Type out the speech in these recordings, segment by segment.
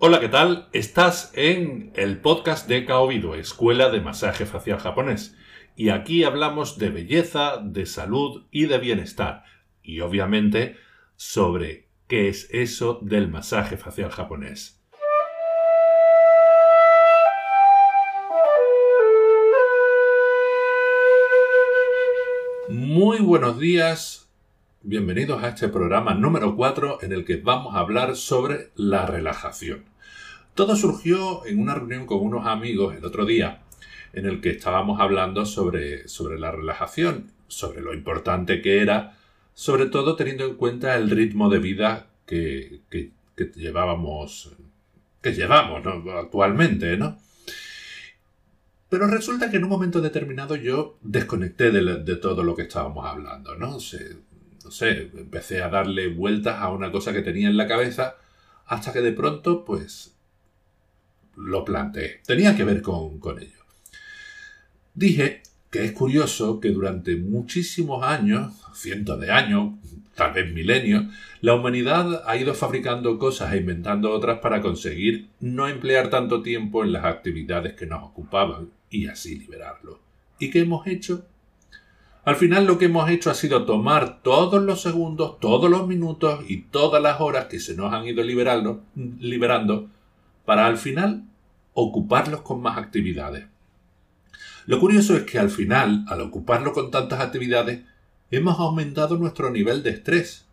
Hola, ¿qué tal? Estás en el podcast de Kaobido, Escuela de Masaje Facial Japonés. Y aquí hablamos de belleza, de salud y de bienestar. Y obviamente sobre qué es eso del masaje facial japonés. Muy buenos días, Bienvenidos a este programa número 4 en el que vamos a hablar sobre la relajación. Todo surgió en una reunión con unos amigos el otro día en el que estábamos hablando sobre, sobre la relajación, sobre lo importante que era, sobre todo teniendo en cuenta el ritmo de vida que, que, llevábamos, que llevamos actualmente, ¿no? Pero resulta que en un momento determinado yo desconecté de, de todo lo que estábamos hablando, ¿no? No sé, empecé a darle vueltas a una cosa que tenía en la cabeza hasta que de pronto, pues, lo planteé. Tenía que ver con, con ello. Dije que es curioso que durante muchísimos años, cientos de años, tal vez milenios, la humanidad ha ido fabricando cosas e inventando otras para conseguir no emplear tanto tiempo en las actividades que nos ocupaban y así liberarlo. ¿Y qué hemos hecho? Al final lo que hemos hecho ha sido tomar todos los segundos, todos los minutos y todas las horas que se nos han ido liberando, liberando para al final ocuparlos con más actividades. Lo curioso es que al final, al ocuparlo con tantas actividades, hemos aumentado nuestro nivel de estrés.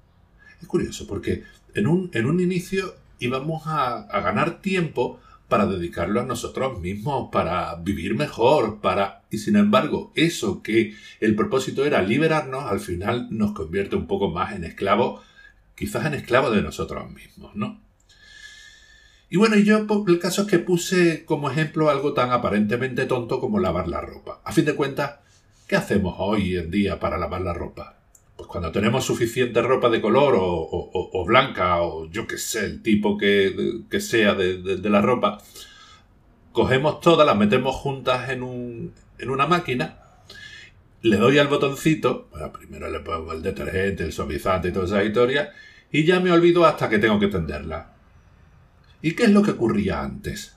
Es curioso porque en un, en un inicio íbamos a, a ganar tiempo para dedicarlo a nosotros mismos, para vivir mejor, para... Y sin embargo, eso que el propósito era liberarnos, al final nos convierte un poco más en esclavos, quizás en esclavos de nosotros mismos, ¿no? Y bueno, yo el caso es que puse como ejemplo algo tan aparentemente tonto como lavar la ropa. A fin de cuentas, ¿qué hacemos hoy en día para lavar la ropa? Pues cuando tenemos suficiente ropa de color o, blanca o yo que sé, el tipo que, sea de, la ropa, cogemos todas, las metemos juntas en, un, en una máquina, le doy al botoncito, bueno, primero le pongo el detergente, el suavizante y toda esa historia, y ya me olvido hasta que tengo que tenderla. ¿Y qué es lo que ocurría antes?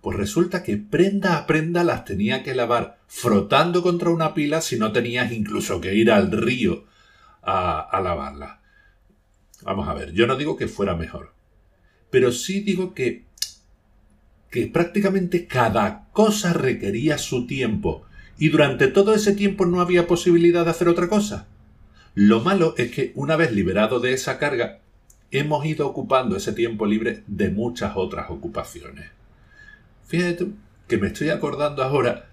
Pues resulta que prenda a prenda las tenía que lavar frotando contra una pila si no tenías incluso que ir al río a, lavarla. Vamos a ver, yo no digo que fuera mejor, pero sí digo que, que prácticamente cada cosa requería su tiempo y durante todo ese tiempo no había posibilidad de hacer otra cosa. Lo malo es que una vez liberado de esa carga, hemos ido ocupando ese tiempo libre de muchas otras ocupaciones. Fíjate que me estoy acordando ahora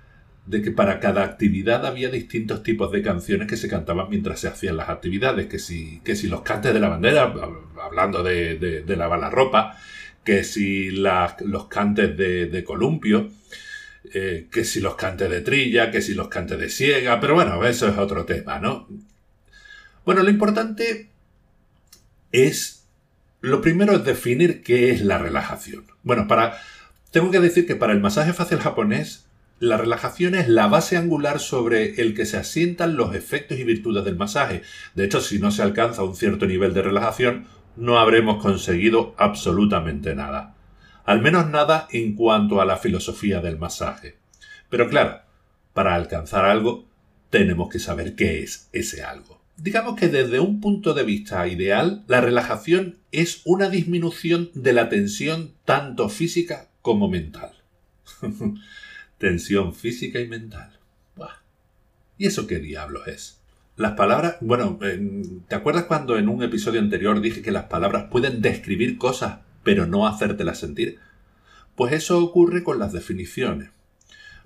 de que para cada actividad había distintos tipos de canciones que se cantaban mientras se hacían las actividades, que si, que si los cantes de la bandera, hablando de, de, lavar la ropa, que si los cantes de, columpio, eh, que si los cantes de trilla, que si los cantes de ciega, pero bueno, eso es otro tema, ¿no? Bueno, lo importante es, lo primero es definir qué es la relajación. Bueno, para, tengo que decir que para el masaje facial japonés, la relajación es la base angular sobre el que se asientan los efectos y virtudes del masaje. De hecho, si no se alcanza un cierto nivel de relajación, no habremos conseguido absolutamente nada. Al menos nada en cuanto a la filosofía del masaje. Pero claro, para alcanzar algo, tenemos que saber qué es ese algo. Digamos que desde un punto de vista ideal, la relajación es una disminución de la tensión tanto física como mental. tensión física y mental. ¿Y eso qué diablos es? Las palabras, bueno, ¿te acuerdas cuando en un episodio anterior dije que las palabras pueden describir cosas, pero no hacértelas sentir? Pues eso ocurre con las definiciones.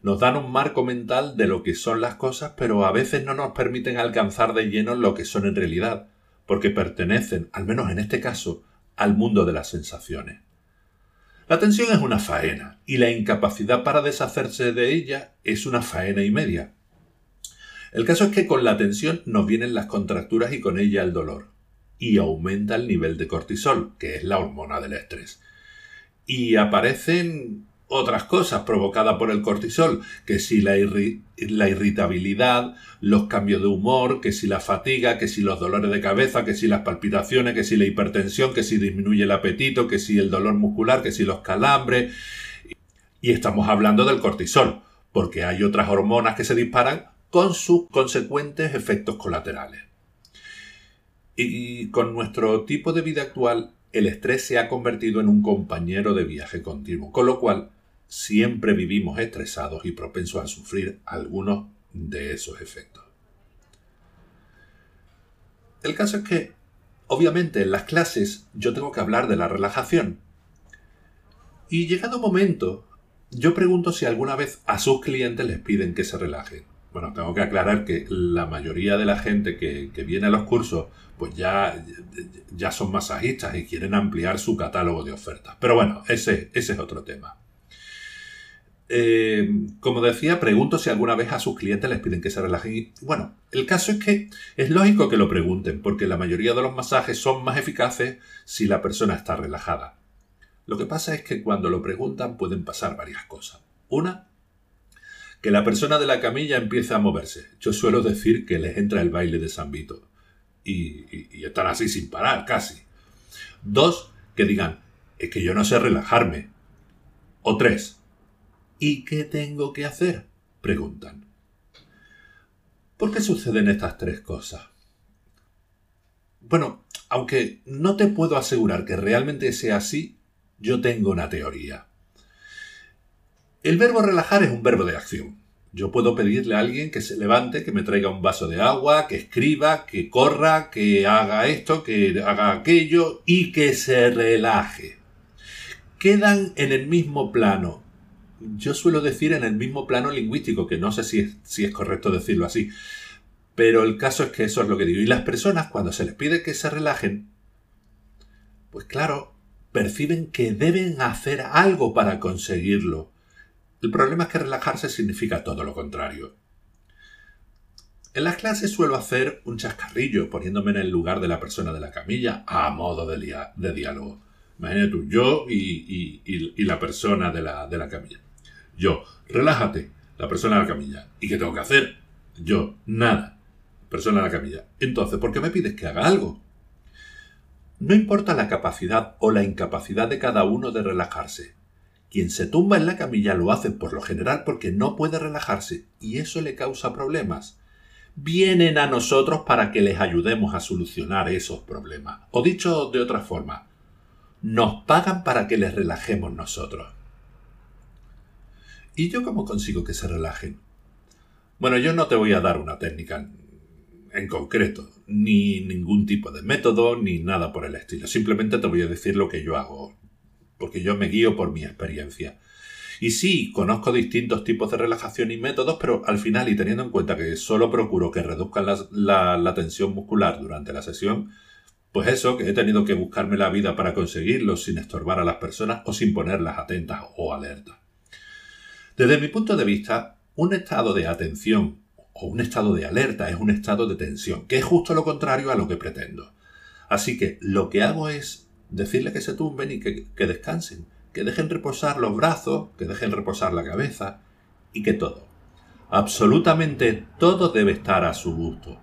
Nos dan un marco mental de lo que son las cosas, pero a veces no nos permiten alcanzar de lleno lo que son en realidad, porque pertenecen, al menos en este caso, al mundo de las sensaciones. La tensión es una faena, y la incapacidad para deshacerse de ella es una faena y media. El caso es que con la tensión nos vienen las contracturas y con ella el dolor, y aumenta el nivel de cortisol, que es la hormona del estrés. Y aparecen otras cosas provocadas por el cortisol, que si la, la, irritabilidad, los cambios de humor, que si la fatiga, que si los dolores de cabeza, que si las palpitaciones, que si la hipertensión, que si disminuye el apetito, que si el dolor muscular, que si los calambres. Y estamos hablando del cortisol, porque hay otras hormonas que se disparan con sus consecuentes efectos colaterales. Y con nuestro tipo de vida actual, el estrés se ha convertido en un compañero de viaje continuo, con lo cual siempre vivimos estresados y propensos a sufrir algunos de esos efectos. El caso es que, obviamente, en las clases yo tengo que hablar de la relajación. Y llegado un momento, yo pregunto si alguna vez a sus clientes les piden que se relajen. Bueno, tengo que aclarar que la mayoría de la gente que, viene a los cursos, pues ya, ya son masajistas y quieren ampliar su catálogo de ofertas. Pero bueno, ese, ese es otro tema. Eh, como decía, pregunto si alguna vez a sus clientes les piden que se relajen. Y, bueno, el caso es que es lógico que lo pregunten, porque la mayoría de los masajes son más eficaces si la persona está relajada. Lo que pasa es que cuando lo preguntan pueden pasar varias cosas. Una, que la persona de la camilla empiece a moverse. Yo suelo decir que les entra el baile de San Vito. Y, y están así sin parar, casi. Dos, que digan, es que yo no sé relajarme. O tres, ¿Y qué tengo que hacer? preguntan. ¿Por qué suceden estas tres cosas? Bueno, aunque no te puedo asegurar que realmente sea así, yo tengo una teoría. El verbo relajar es un verbo de acción. Yo puedo pedirle a alguien que se levante, que me traiga un vaso de agua, que escriba, que corra, que haga esto, que haga aquello y que se relaje. Quedan en el mismo plano yo suelo decir en el mismo plano lingüístico, que no sé si es, si es correcto decirlo así, pero el caso es que eso es lo que digo. Y las personas, cuando se les pide que se relajen, pues claro, perciben que deben hacer algo para conseguirlo. El problema es que relajarse significa todo lo contrario. En las clases suelo hacer un chascarrillo poniéndome en el lugar de la persona de la camilla a modo de, de diálogo. Imagínate tú, yo y, y, la persona de la, de la camilla. Yo, relájate, la persona de la camilla. ¿Y qué tengo que hacer? Yo, nada, persona de la camilla. Entonces, ¿por qué me pides que haga algo? No importa la capacidad o la incapacidad de cada uno de relajarse. Quien se tumba en la camilla lo hace por lo general porque no puede relajarse y eso le causa problemas. Vienen a nosotros para que les ayudemos a solucionar esos problemas. O dicho de otra forma, nos pagan para que les relajemos nosotros. ¿Y yo cómo consigo que se relajen? Bueno, yo no te voy a dar una técnica en concreto, ni ningún tipo de método, ni nada por el estilo. Simplemente te voy a decir lo que yo hago, porque yo me guío por mi experiencia. Y sí, conozco distintos tipos de relajación y métodos, pero al final, y teniendo en cuenta que solo procuro que reduzcan la, tensión muscular durante la sesión, pues eso, que he tenido que buscarme la vida para conseguirlo sin estorbar a las personas o sin ponerlas atentas o alertas. Desde mi punto de vista, un estado de atención o un estado de alerta es un estado de tensión, que es justo lo contrario a lo que pretendo. Así que lo que hago es decirle que se tumben y que, descansen, que dejen reposar los brazos, que dejen reposar la cabeza y que todo, absolutamente todo debe estar a su gusto.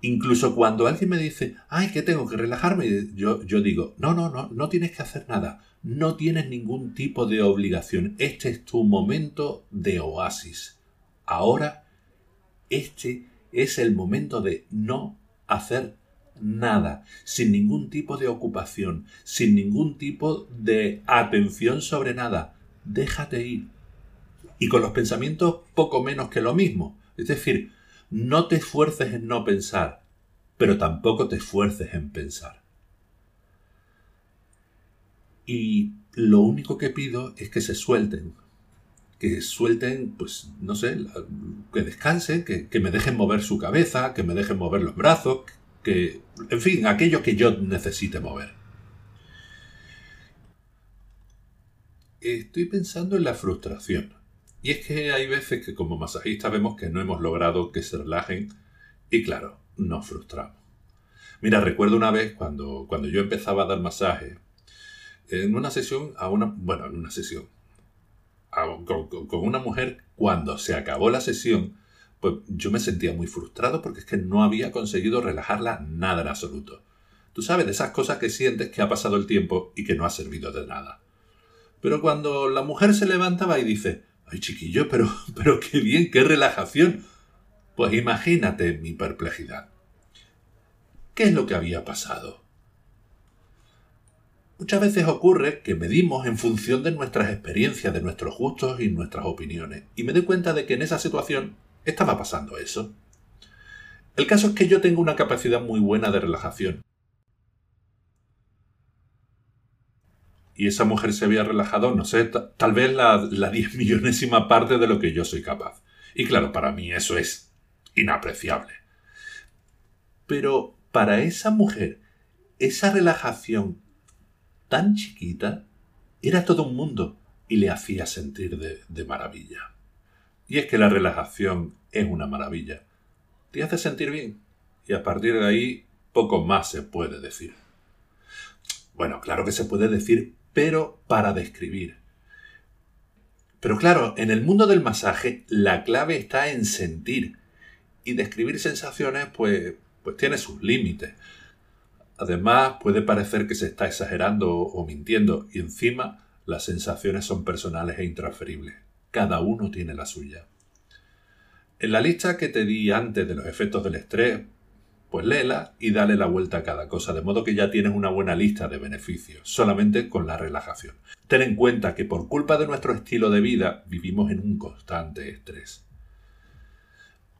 Incluso cuando alguien me dice, ay, que tengo que relajarme, yo, yo digo, no, no, no, no tienes que hacer nada. No tienes ningún tipo de obligación. Este es tu momento de oasis. Ahora, este es el momento de no hacer nada, sin ningún tipo de ocupación, sin ningún tipo de atención sobre nada. Déjate ir. Y con los pensamientos poco menos que lo mismo. Es decir, no te esfuerces en no pensar, pero tampoco te esfuerces en pensar. Y lo único que pido es que se suelten. Que suelten, pues, no sé, que descansen, que, que me dejen mover su cabeza, que me dejen mover los brazos, que, en fin, aquello que yo necesite mover. Estoy pensando en la frustración. Y es que hay veces que como masajistas vemos que no hemos logrado que se relajen y claro, nos frustramos. Mira, recuerdo una vez cuando, cuando yo empezaba a dar masaje, en una sesión a una, bueno, en una sesión, con, con una mujer, cuando se acabó la sesión, pues yo me sentía muy frustrado porque es que no había conseguido relajarla nada en absoluto. Tú sabes, de esas cosas que sientes que ha pasado el tiempo y que no ha servido de nada. Pero cuando la mujer se levantaba y dice, ay chiquillo, pero, pero qué bien, qué relajación, pues imagínate mi perplejidad. ¿Qué es lo que había pasado? Muchas veces ocurre que medimos en función de nuestras experiencias, de nuestros gustos y nuestras opiniones, y me doy cuenta de que en esa situación estaba pasando eso. El caso es que yo tengo una capacidad muy buena de relajación. Y esa mujer se había relajado, no sé, tal vez la, la diez millonésima parte de lo que yo soy capaz. Y claro, para mí eso es inapreciable. Pero para esa mujer, esa relajación tan chiquita era todo un mundo y le hacía sentir de, maravilla. Y es que la relajación es una maravilla. Te hace sentir bien y a partir de ahí poco más se puede decir. Bueno, claro que se puede decir, pero para describir. Pero claro, en el mundo del masaje la clave está en sentir y describir sensaciones pues, pues tiene sus límites. Además, puede parecer que se está exagerando o mintiendo y encima las sensaciones son personales e intransferibles. Cada uno tiene la suya. En la lista que te di antes de los efectos del estrés, pues léela y dale la vuelta a cada cosa, de modo que ya tienes una buena lista de beneficios, solamente con la relajación. Ten en cuenta que por culpa de nuestro estilo de vida vivimos en un constante estrés.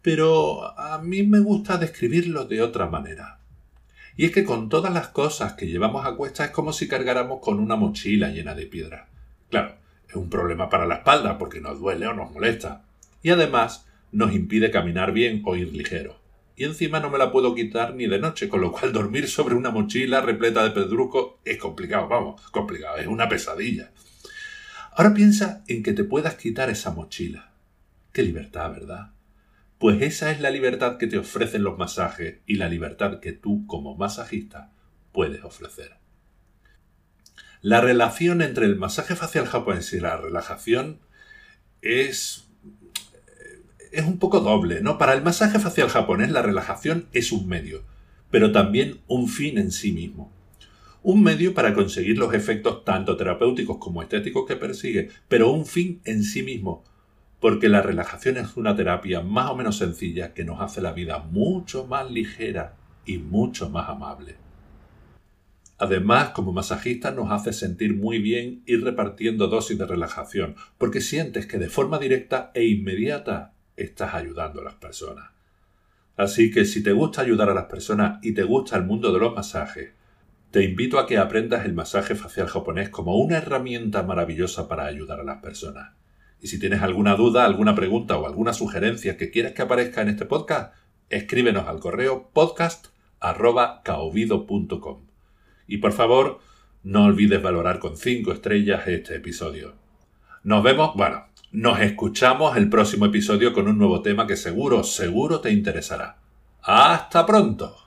Pero a mí me gusta describirlo de otra manera. Y es que con todas las cosas que llevamos a cuesta es como si cargáramos con una mochila llena de piedras. Claro, es un problema para la espalda porque nos duele o nos molesta. Y además nos impide caminar bien o ir ligero. Y encima no me la puedo quitar ni de noche, con lo cual dormir sobre una mochila repleta de pedrusco es complicado, vamos, complicado, es una pesadilla. Ahora piensa en que te puedas quitar esa mochila. Qué libertad, ¿verdad? Pues esa es la libertad que te ofrecen los masajes y la libertad que tú como masajista puedes ofrecer. La relación entre el masaje facial japonés y la relajación es es un poco doble, ¿no? Para el masaje facial japonés la relajación es un medio, pero también un fin en sí mismo. Un medio para conseguir los efectos tanto terapéuticos como estéticos que persigue, pero un fin en sí mismo, porque la relajación es una terapia más o menos sencilla que nos hace la vida mucho más ligera y mucho más amable. Además, como masajista nos hace sentir muy bien ir repartiendo dosis de relajación, porque sientes que de forma directa e inmediata estás ayudando a las personas. Así que si te gusta ayudar a las personas y te gusta el mundo de los masajes, te invito a que aprendas el masaje facial japonés como una herramienta maravillosa para ayudar a las personas. Y si tienes alguna duda, alguna pregunta o alguna sugerencia que quieras que aparezca en este podcast, escríbenos al correo podcast.caovido.com. Y por favor, no olvides valorar con 5 estrellas este episodio. Nos vemos, bueno, nos escuchamos el próximo episodio con un nuevo tema que seguro, seguro te interesará. ¡Hasta pronto!